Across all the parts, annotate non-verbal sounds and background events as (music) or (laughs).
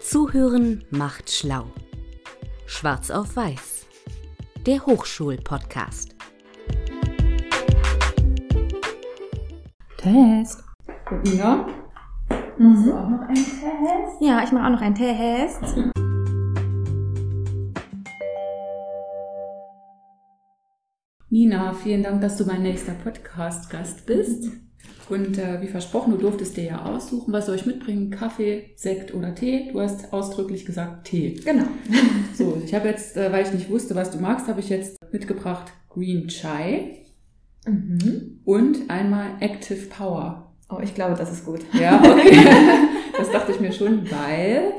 Zuhören macht schlau. Schwarz auf Weiß. Der Hochschul-Podcast. Test. Nina, Mhm. du auch noch einen Test? Ja, ich mache auch noch einen Test. Nina, vielen Dank, dass du mein nächster Podcast-Gast bist. Und äh, wie versprochen, du durftest dir ja aussuchen, was soll ich mitbringen? Kaffee, Sekt oder Tee? Du hast ausdrücklich gesagt Tee. Genau. (laughs) So, ich habe jetzt, äh, weil ich nicht wusste, was du magst, habe ich jetzt mitgebracht Green Chai Mhm. und einmal Active Power. Oh, ich glaube, das ist gut. Ja, (laughs) okay. (laughs) das dachte ich mir schon, weil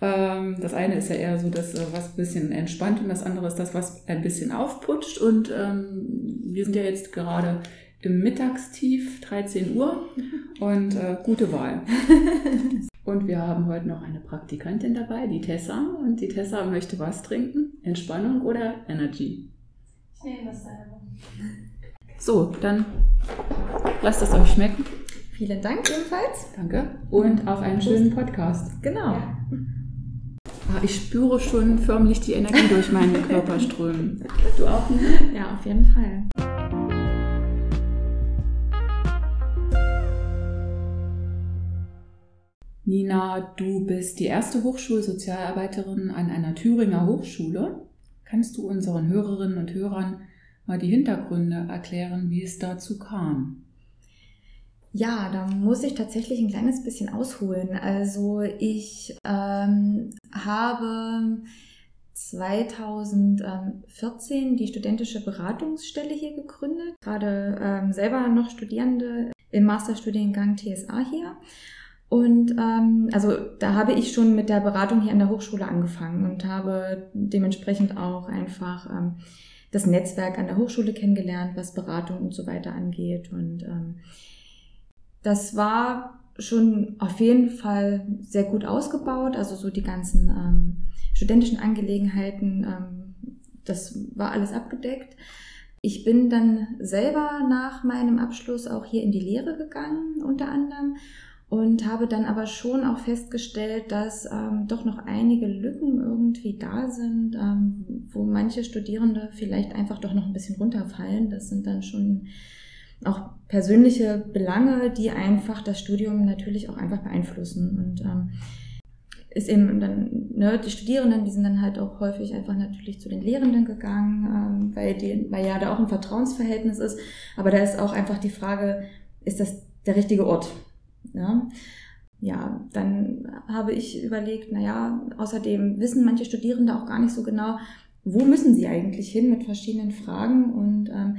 ähm, das eine ist ja eher so das, äh, was ein bisschen entspannt und das andere ist das, was ein bisschen aufputscht. Und ähm, wir sind ja jetzt gerade im Mittagstief, 13 Uhr und äh, gute Wahl. (laughs) Und wir haben heute noch eine Praktikantin dabei, die Tessa. Und die Tessa möchte was trinken? Entspannung oder Energy? Ich nehme dasselbe. So, dann lasst es euch schmecken. Vielen Dank ebenfalls. Danke. Und auf einen schönen Podcast. Genau. Ah, ich spüre schon förmlich die Energie durch meinen (laughs) Körper strömen. Du auch? Nina? Ja, auf jeden Fall. Nina, du bist die erste Hochschulsozialarbeiterin an einer Thüringer Hochschule. Kannst du unseren Hörerinnen und Hörern mal die Hintergründe erklären, wie es dazu kam? Ja, da muss ich tatsächlich ein kleines bisschen ausholen. Also ich ähm, habe 2014 die studentische Beratungsstelle hier gegründet, gerade ähm, selber noch Studierende im Masterstudiengang TSA hier. Und ähm, also da habe ich schon mit der Beratung hier an der Hochschule angefangen und habe dementsprechend auch einfach ähm, das Netzwerk an der Hochschule kennengelernt, was Beratung und so weiter angeht. Und ähm, das war schon auf jeden Fall sehr gut ausgebaut, also so die ganzen ähm, studentischen Angelegenheiten, ähm, das war alles abgedeckt. Ich bin dann selber nach meinem Abschluss auch hier in die Lehre gegangen, unter anderem, und habe dann aber schon auch festgestellt, dass ähm, doch noch einige Lücken irgendwie da sind, ähm, wo manche Studierende vielleicht einfach doch noch ein bisschen runterfallen. Das sind dann schon auch persönliche Belange, die einfach das Studium natürlich auch einfach beeinflussen. Und ähm, ist eben dann, ne, die Studierenden, die sind dann halt auch häufig einfach natürlich zu den Lehrenden gegangen, ähm, weil, die, weil ja da auch ein Vertrauensverhältnis ist. Aber da ist auch einfach die Frage, ist das der richtige Ort? Ja, ja dann habe ich überlegt, naja, außerdem wissen manche Studierende auch gar nicht so genau, wo müssen sie eigentlich hin mit verschiedenen Fragen und ähm,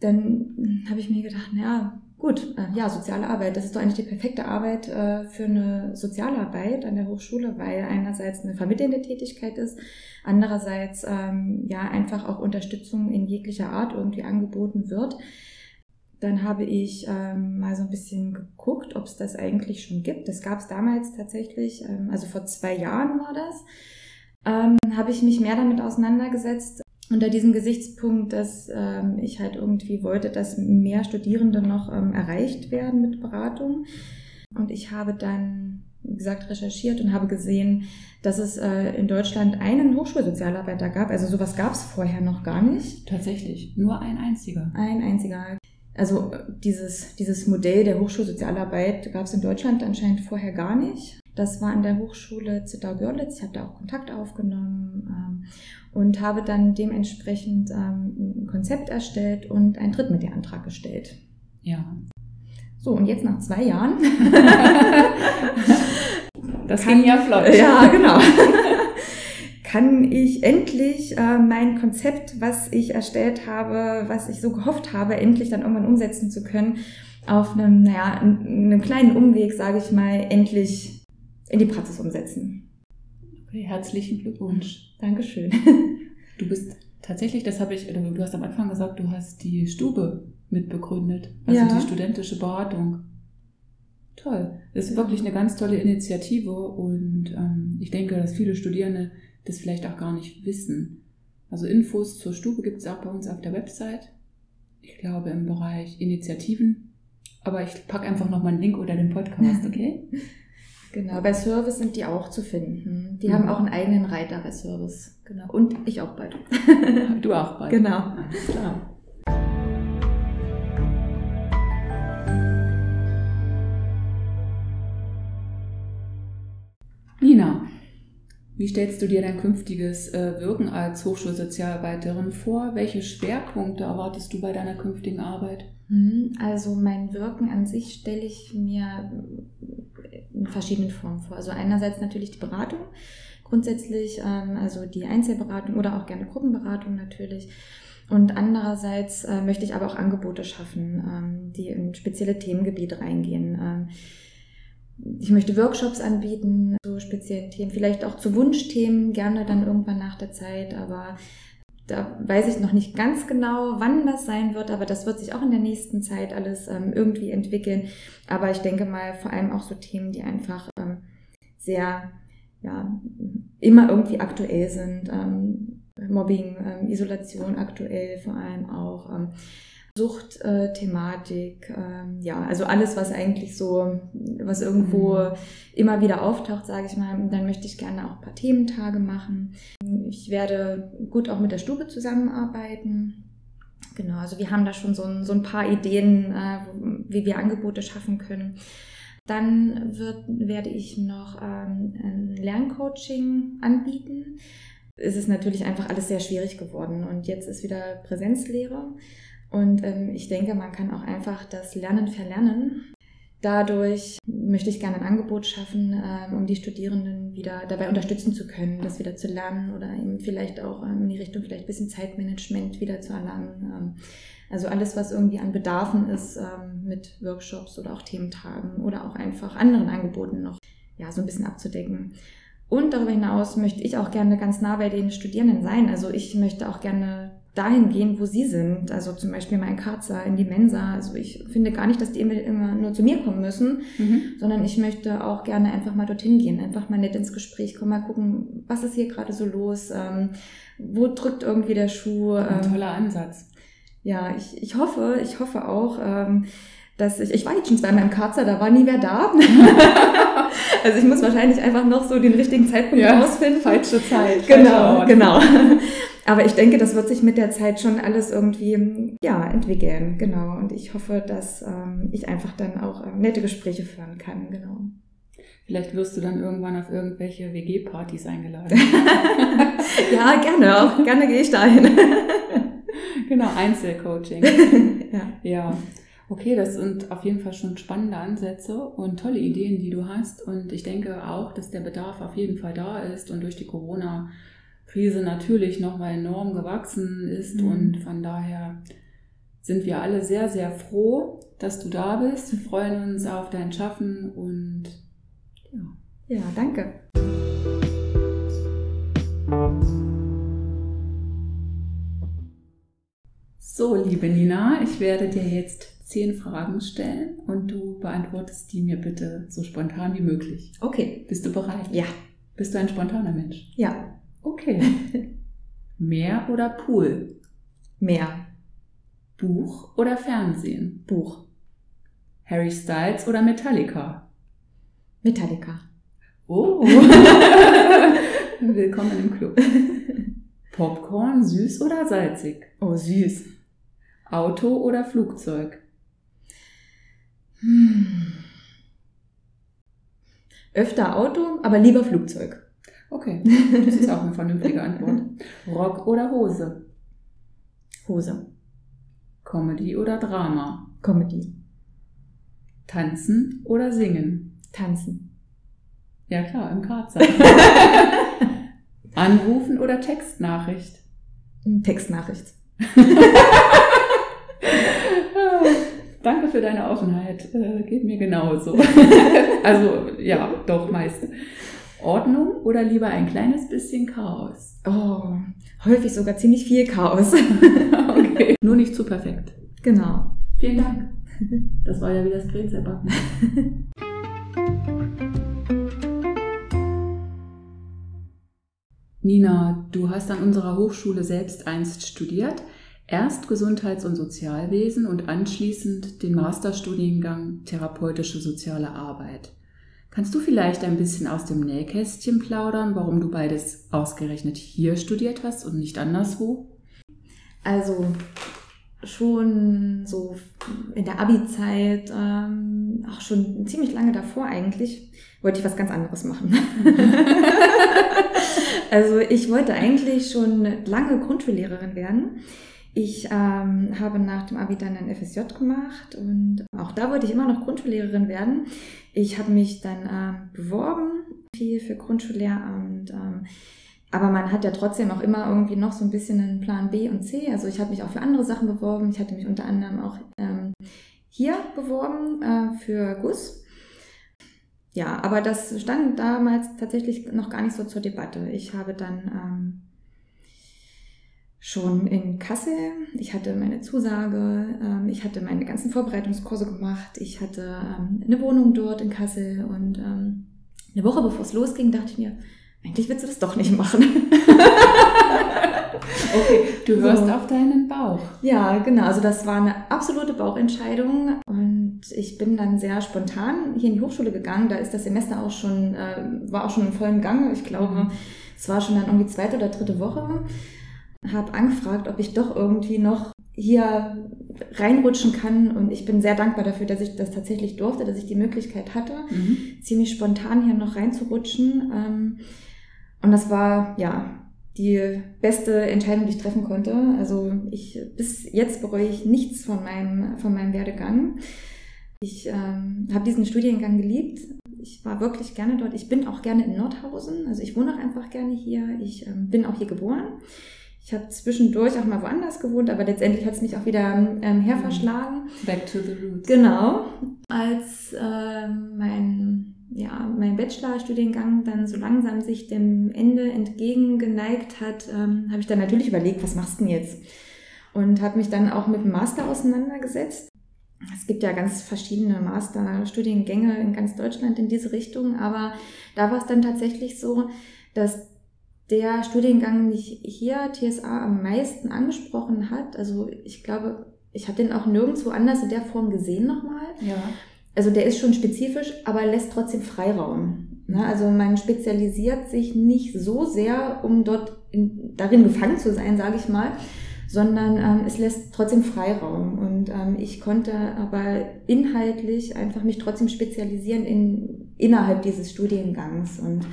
dann habe ich mir gedacht, naja, gut, äh, ja, soziale Arbeit, das ist doch eigentlich die perfekte Arbeit äh, für eine Sozialarbeit an der Hochschule, weil einerseits eine vermittelnde Tätigkeit ist, andererseits ähm, ja einfach auch Unterstützung in jeglicher Art irgendwie angeboten wird. Dann habe ich ähm, mal so ein bisschen geguckt, ob es das eigentlich schon gibt. Das gab es damals tatsächlich, ähm, also vor zwei Jahren war das. Ähm, habe ich mich mehr damit auseinandergesetzt, unter diesem Gesichtspunkt, dass ähm, ich halt irgendwie wollte, dass mehr Studierende noch ähm, erreicht werden mit Beratung. Und ich habe dann, wie gesagt, recherchiert und habe gesehen, dass es äh, in Deutschland einen Hochschulsozialarbeiter gab. Also sowas gab es vorher noch gar nicht. Tatsächlich, nur ein einziger. Ein einziger. Also äh, dieses, dieses Modell der Hochschulsozialarbeit gab es in Deutschland anscheinend vorher gar nicht. Das war an der Hochschule Zittau-Görlitz. Ich habe da auch Kontakt aufgenommen ähm, und habe dann dementsprechend ähm, ein Konzept erstellt und einen Drittmittelantrag gestellt. Ja. So, und jetzt nach zwei Jahren. (laughs) Das ging ja flott. Ja, genau. Kann ich endlich äh, mein Konzept, was ich erstellt habe, was ich so gehofft habe, endlich dann irgendwann umsetzen zu können, auf einem, naja, einem kleinen Umweg, sage ich mal, endlich in die Praxis umsetzen. Okay, herzlichen Glückwunsch. Dankeschön. (laughs) Du bist tatsächlich, das habe ich, du hast am Anfang gesagt, du hast die Stube mitbegründet, also Ja. die studentische Beratung. Toll. Das ist wirklich eine ganz tolle Initiative und ähm, ich denke, dass viele Studierende das vielleicht auch gar nicht wissen. Also Infos zur Stube gibt es auch bei uns auf der Website. Ich glaube im Bereich Initiativen. Aber ich packe einfach nochmal einen Link unter dem Podcast, okay? (laughs) Genau, bei Service sind die auch zu finden. Die Mhm. haben auch einen eigenen Reiter bei Service. Genau. Und ich auch bald. Du auch bald. Genau. Alles klar. Wie stellst du dir dein künftiges äh, Wirken als Hochschulsozialarbeiterin vor? Welche Schwerpunkte erwartest du bei deiner künftigen Arbeit? Mhm, Also mein Wirken an sich stelle ich mir in verschiedenen Formen vor. Also einerseits natürlich die Beratung, grundsätzlich ähm, also die Einzelberatung oder auch gerne Gruppenberatung natürlich. Und andererseits äh, möchte ich aber auch Angebote schaffen, ähm, die in spezielle Themengebiete reingehen. Ähm, ich möchte Workshops anbieten zu speziellen Themen, vielleicht auch zu Wunschthemen, gerne dann irgendwann nach der Zeit, aber da weiß ich noch nicht ganz genau, wann das sein wird, aber das wird sich auch in der nächsten Zeit alles ähm, irgendwie entwickeln. Aber ich denke mal vor allem auch so Themen, die einfach ähm, sehr, ja, immer irgendwie aktuell sind. Ähm, Mobbing, ähm, Isolation aktuell vor allem auch. Suchtthematik, ähm, ja, also alles, was eigentlich so, was irgendwo Mhm. immer wieder auftaucht, sage ich mal, dann möchte ich gerne auch ein paar Thementage machen. Ich werde gut auch mit der Stube zusammenarbeiten. Genau, also wir haben da schon so ein, so ein paar Ideen, äh, wie wir Angebote schaffen können. Dann wird, werde ich noch ähm, ein Lerncoaching anbieten. Es ist natürlich einfach alles sehr schwierig geworden und jetzt ist wieder Präsenzlehre. Und ähm, ich denke, man kann auch einfach das Lernen verlernen. Dadurch möchte ich gerne ein Angebot schaffen, ähm, um die Studierenden wieder dabei unterstützen zu können, das wieder zu lernen oder eben vielleicht auch ähm, in die Richtung vielleicht ein bisschen Zeitmanagement wieder zu erlangen. Ähm, also alles, was irgendwie an Bedarfen ist ähm, mit Workshops oder auch Thementagen oder auch einfach anderen Angeboten noch ja, so ein bisschen abzudecken. Und darüber hinaus möchte ich auch gerne ganz nah bei den Studierenden sein. Also ich möchte auch gerne dahin gehen, wo sie sind. Also zum Beispiel mal in Karza, in die Mensa. Also ich finde gar nicht, dass die immer, immer nur zu mir kommen müssen, Mhm. sondern ich möchte auch gerne einfach mal dorthin gehen, einfach mal nett ins Gespräch kommen, mal gucken, was ist hier gerade so los, ähm, wo drückt irgendwie der Schuh. Ein Ähm, toller Ansatz. ja, ich, ich hoffe, ich hoffe auch, ähm, dass ich, ich war jetzt schon zweimal im Karzer, da war nie wer da. (laughs) also ich muss wahrscheinlich einfach noch so den richtigen Zeitpunkt Ja, rausfinden. Falsche Zeit. Genau, falscher Ort. genau. Aber ich denke, das wird sich mit der Zeit schon alles irgendwie ja, entwickeln. Genau. Und ich hoffe, dass ähm, ich einfach dann auch ähm, nette Gespräche führen kann. Genau. Vielleicht wirst du dann irgendwann auf irgendwelche WG-Partys eingeladen. (laughs) Ja, gerne. Auch gerne gehe ich dahin. (laughs) genau, Einzelcoaching. (laughs) ja. Ja, okay, das sind auf jeden Fall schon spannende Ansätze und tolle Ideen, die du hast. Und ich denke auch, dass der Bedarf auf jeden Fall da ist und durch die Corona-Krise natürlich nochmal enorm gewachsen ist. Mhm. Und von daher sind wir alle sehr, sehr froh, dass du da bist. Wir freuen uns auf dein Schaffen und ja. ja, danke. So, liebe Nina, ich werde dir jetzt zehn Fragen stellen und du beantwortest die mir bitte so spontan wie möglich. Okay. Bist du bereit? Ja. Bist du ein spontaner Mensch? Ja. Okay. (laughs) Meer oder Pool? Mehr. Buch oder Fernsehen? Buch. Harry Styles oder Metallica? Metallica. Oh. (laughs) Willkommen im Club. (laughs) Popcorn, süß oder salzig? Oh, süß. Auto oder Flugzeug? Hm. Öfter Auto, aber lieber Flugzeug. Okay, (laughs) das ist auch eine vernünftige Antwort. Rock oder Hose? Hose. Comedy oder Drama? Comedy. Tanzen oder singen? Tanzen. Ja klar, im Karzer. (laughs) Anrufen oder Textnachricht? Textnachricht. (laughs) Danke für deine Offenheit. Äh, geht mir genauso. also ja, doch meist. Ordnung oder lieber ein kleines bisschen Chaos? Oh, häufig sogar ziemlich viel Chaos. (laughs) okay. Nur nicht zu perfekt. genau. Vielen Dank. Das war ja wie das Brezelbacken. (laughs) Nina, du hast an unserer Hochschule selbst einst studiert, erst Gesundheits- und Sozialwesen und anschließend den Masterstudiengang Therapeutische Soziale Arbeit. Kannst du vielleicht ein bisschen aus dem Nähkästchen plaudern, warum du beides ausgerechnet hier studiert hast und nicht anderswo? Also schon so in der Abi-Zeit, ähm, auch schon ziemlich lange davor eigentlich, wollte ich was ganz anderes machen. (laughs) also ich wollte eigentlich schon lange Grundschullehrerin werden. Ich ähm, habe nach dem Abi dann ein FSJ gemacht und auch da wollte ich immer noch Grundschullehrerin werden. Ich habe mich dann ähm, beworben, viel für Grundschullehramt. Ähm, aber man hat ja trotzdem auch immer irgendwie noch so ein bisschen einen Plan B und C. Also ich habe mich auch für andere Sachen beworben. Ich hatte mich unter anderem auch ähm, hier beworben äh, für GUS. Ja, aber das stand damals tatsächlich noch gar nicht so zur Debatte. Ich habe dann ähm, schon in Kassel. Ich hatte meine Zusage, ähm, ich hatte meine ganzen Vorbereitungskurse gemacht, ich hatte ähm, eine Wohnung dort in Kassel und ähm, eine Woche bevor es losging, dachte ich mir, eigentlich willst du das doch nicht machen. (laughs) okay, du hörst so. auf deinen Bauch. Ja, genau. Also das war eine absolute Bauchentscheidung und ich bin dann sehr spontan hier in die Hochschule gegangen. Da ist das Semester auch schon, äh, war auch schon im vollen Gang. Ich glaube, mhm. es war schon dann irgendwie zweite oder dritte Woche habe angefragt, ob ich doch irgendwie noch hier reinrutschen kann und ich bin sehr dankbar dafür, dass ich das tatsächlich durfte, dass ich die Möglichkeit hatte, mhm. ziemlich spontan hier noch reinzurutschen. Ähm, und das war ja die beste Entscheidung, die ich treffen konnte. Also ich bis jetzt bereue ich nichts von meinem von meinem Werdegang. Ich ähm, habe diesen Studiengang geliebt. Ich war wirklich gerne dort. Ich bin auch gerne in Nordhausen. Also ich wohne auch einfach gerne hier. Ich ähm, bin auch hier geboren. Ich habe zwischendurch auch mal woanders gewohnt, aber letztendlich hat es mich auch wieder ähm, herverschlagen. Back to the roots. Genau. Als ähm, mein, ja, mein Bachelorstudiengang dann so langsam sich dem Ende entgegengeneigt hat, ähm, habe ich dann natürlich überlegt, was machst du denn jetzt? Und habe mich dann auch mit dem Master auseinandergesetzt. Es gibt ja ganz verschiedene Masterstudiengänge in ganz Deutschland in diese Richtung, aber da war es dann tatsächlich so, dass der Studiengang mich hier TSA am meisten angesprochen hat. Also ich glaube, ich habe den auch nirgendwo anders in der Form gesehen nochmal. Ja. Also der ist schon spezifisch, aber lässt trotzdem Freiraum. Ne? Also man spezialisiert sich nicht so sehr, um dort in, darin gefangen zu sein, sage ich mal, sondern ähm, es lässt trotzdem Freiraum. Und ähm, ich konnte aber inhaltlich einfach mich trotzdem spezialisieren in, innerhalb dieses Studiengangs. Und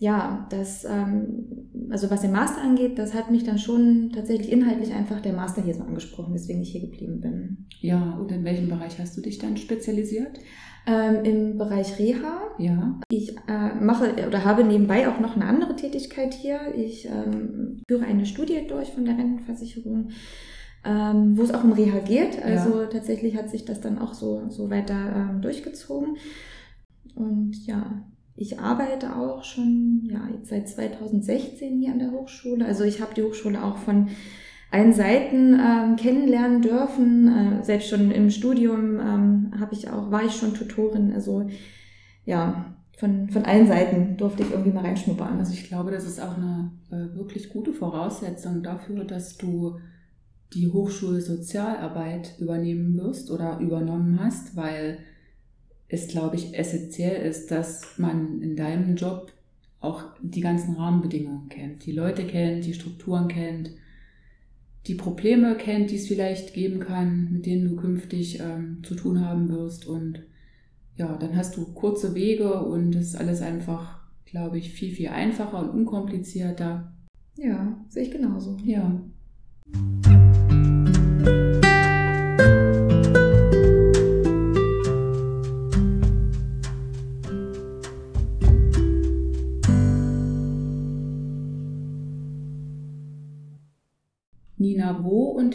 ja, das, ähm, also was den Master angeht, das hat mich dann schon tatsächlich inhaltlich einfach der Master hier so angesprochen, weswegen ich hier geblieben bin. Ja, und in welchem Bereich hast du dich dann spezialisiert? Ähm, Im Bereich Reha. Ja. Ich äh, mache oder habe nebenbei auch noch eine andere Tätigkeit hier. Ich ähm, führe eine Studie durch von der Rentenversicherung. Ähm, wo es auch um Reha geht. Also ja. tatsächlich hat sich das dann auch so, so weiter ähm, durchgezogen. Und ja, ich arbeite auch schon ja, jetzt seit 2016 hier an der Hochschule. Also ich habe die Hochschule auch von allen Seiten ähm, kennenlernen dürfen. Äh, selbst schon im Studium ähm, habe ich auch, war ich schon Tutorin. Also ja, von, von allen Seiten durfte ich irgendwie mal reinschnuppern. Also ich glaube, das ist auch eine äh, wirklich gute Voraussetzung dafür, dass du die Hochschulsozialarbeit übernehmen wirst oder übernommen hast, weil es, glaube ich, essentiell ist, dass man in deinem Job auch die ganzen Rahmenbedingungen kennt, die Leute kennt, die Strukturen kennt, die Probleme kennt, die es vielleicht geben kann, mit denen du künftig ähm, zu tun haben wirst. Und ja, dann hast du kurze Wege und es ist alles einfach, glaube ich, viel, viel einfacher und unkomplizierter. Ja, sehe ich genauso. Ja. Nina,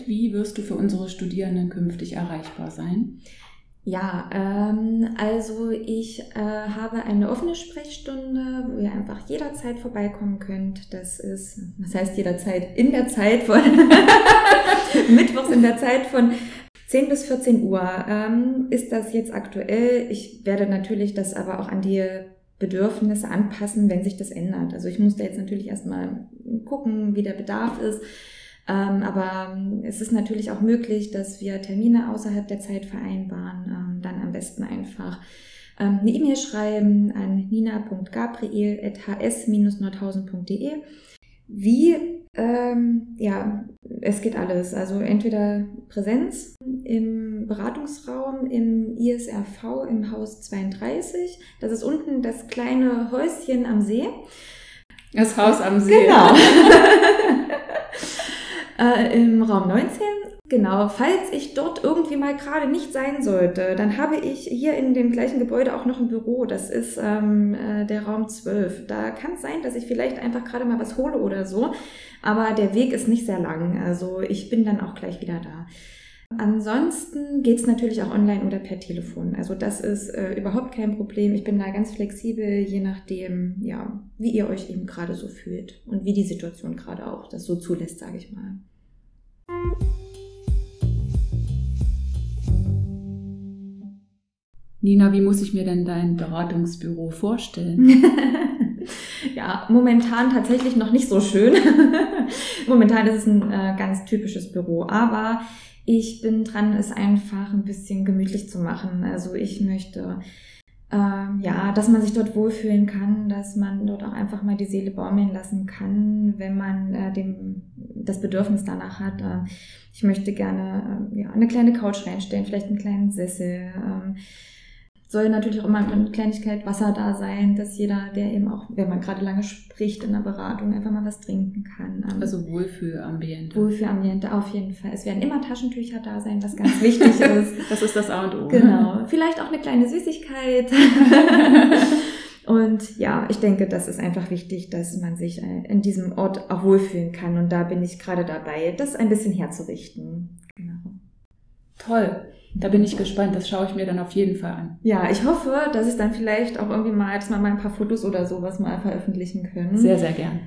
wie wirst du für unsere Studierenden künftig erreichbar sein? Ja, ähm, also ich äh, habe eine offene Sprechstunde, wo ihr einfach jederzeit vorbeikommen könnt. Das ist, was heißt jederzeit? In der Zeit von (laughs) Mittwochs in der Zeit von 10 bis 14 Uhr ähm, ist das jetzt aktuell. Ich werde natürlich das aber auch an die Bedürfnisse anpassen, wenn sich das ändert. Also ich muss da jetzt natürlich erstmal gucken, wie der Bedarf ist. Ähm, aber ähm, es ist natürlich auch möglich, dass wir Termine außerhalb der Zeit vereinbaren. Ähm, dann am besten einfach ähm, eine E-Mail schreiben an nina.gabriel.hs-nordhausen.de. Wie? Ähm, ja, es geht alles. Also entweder Präsenz im Beratungsraum im ISRV im Haus 32. Das ist unten das kleine Häuschen am See. Das Haus am See. Genau. (laughs) äh, Im Raum 19 Genau, falls ich dort irgendwie mal gerade nicht sein sollte, dann habe ich hier in dem gleichen Gebäude auch noch ein Büro. Das ist ähm, äh, der Raum 12. Da kann es sein, dass ich vielleicht einfach gerade mal was hole oder so. Aber der Weg ist nicht sehr lang. Also ich bin dann auch gleich wieder da. Ansonsten geht's natürlich auch online oder per Telefon. Also das ist äh, überhaupt kein Problem. Ich bin da ganz flexibel, je nachdem, ja, wie ihr euch eben gerade so fühlt und wie die Situation gerade auch das so zulässt, sage ich mal. Nina, wie muss ich mir denn dein Beratungsbüro vorstellen? (laughs) ja, momentan tatsächlich noch nicht so schön. (laughs) momentan ist es ein äh, ganz typisches Büro, aber ich bin dran, es einfach ein bisschen gemütlich zu machen. Also ich möchte ähm, ja, dass man sich dort wohlfühlen kann, dass man dort auch einfach mal die Seele baumeln lassen kann, wenn man äh, dem, das Bedürfnis danach hat. Äh, ich möchte gerne äh, ja, eine kleine Couch reinstellen, vielleicht einen kleinen Sessel. Ähm, soll natürlich auch immer eine Kleinigkeit Wasser da sein, dass jeder, der eben auch, wenn man gerade lange spricht in der Beratung, einfach mal was trinken kann. Ähm, also Wohlfühlambiente. Wohlfühlambiente, auf jeden Fall. Es werden immer Taschentücher da sein, was ganz wichtig (laughs) ist. das ist das A und O. Genau. Vielleicht auch eine kleine Süßigkeit. (laughs) Und ja, ich denke, das ist einfach wichtig, dass man sich äh, in diesem Ort auch wohlfühlen kann. Und da bin ich gerade dabei, das ein bisschen herzurichten. Genau. Toll. Da bin ich gespannt, das schaue ich mir dann auf jeden Fall an. Ja, ich hoffe, dass ich dann vielleicht auch irgendwie mal, dass wir mal ein paar Fotos oder sowas mal veröffentlichen können. Sehr, sehr gern.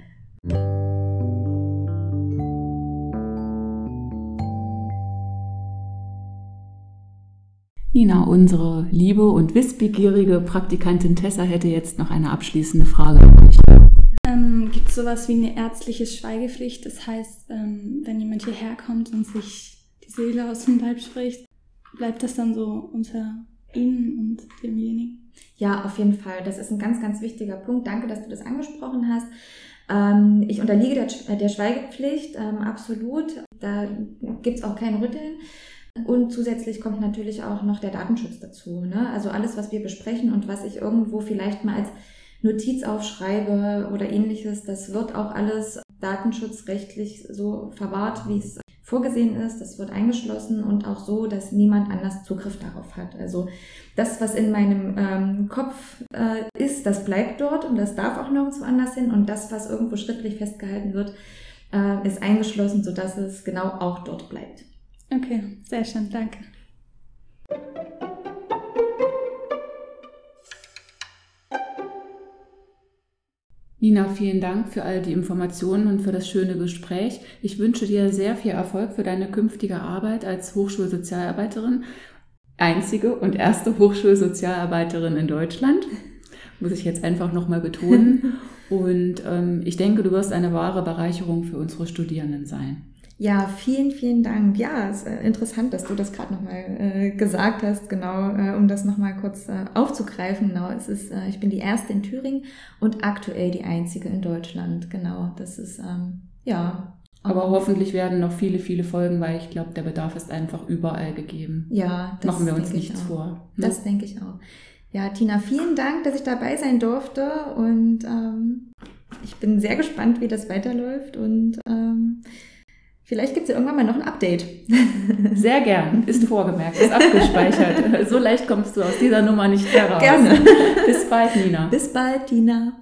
Nina, unsere liebe und wissbegierige Praktikantin Tessa hätte jetzt noch eine abschließende Frage an dich. Ähm, Gibt es sowas wie eine ärztliche Schweigepflicht? Das heißt, ähm, wenn jemand hierher kommt und sich die Seele aus dem Leib spricht, bleibt das dann so unter Ihnen und demjenigen? Ja, auf jeden Fall. Das ist ein ganz, ganz wichtiger Punkt. Danke, dass du das angesprochen hast. Ähm, ich unterliege der, Schweigepflicht, ähm, absolut. Da gibt's auch kein Rütteln. Und zusätzlich kommt natürlich auch noch der Datenschutz dazu. Ne? Also alles, was wir besprechen und was ich irgendwo vielleicht mal als Notiz aufschreibe oder ähnliches, das wird auch alles datenschutzrechtlich so verwahrt, wie es vorgesehen ist. Das wird eingeschlossen und auch so, dass niemand anders Zugriff darauf hat. Also das, was in meinem ähm, Kopf äh, ist, das bleibt dort und das darf auch nirgendwo anders hin. Und das, was irgendwo schriftlich festgehalten wird, äh, ist eingeschlossen, sodass es genau auch dort bleibt. Okay, sehr schön, danke. Nina, vielen Dank für all die Informationen und für das schöne Gespräch. Ich wünsche dir sehr viel Erfolg für deine künftige Arbeit als Hochschulsozialarbeiterin. Einzige und erste Hochschulsozialarbeiterin in Deutschland. Muss ich jetzt einfach nochmal betonen. (laughs) Und ähm, ich denke, du wirst eine wahre Bereicherung für unsere Studierenden sein. Ja, vielen, vielen Dank. Ja, es ist äh, interessant, dass du das gerade nochmal äh, gesagt hast, genau, äh, um das nochmal kurz äh, aufzugreifen. Genau, es ist, äh, ich bin die erste in Thüringen und aktuell die einzige in Deutschland. Genau, das ist, ähm, ja. Aber hoffentlich werden noch viele, viele Folgen, weil ich glaube, der Bedarf ist einfach überall gegeben. Ja, das machen wir uns nichts vor. Ne? Das denke ich auch. Ja, Tina, vielen Dank, dass ich dabei sein durfte und ähm, ich bin sehr gespannt, wie das weiterläuft und ähm, Vielleicht gibt es ja irgendwann mal noch ein Update. (laughs) Sehr gern. Ist vorgemerkt, ist abgespeichert. (laughs) So leicht kommst du aus dieser Nummer nicht heraus. Gerne. (laughs) Bis bald, Nina. Bis bald, Tina.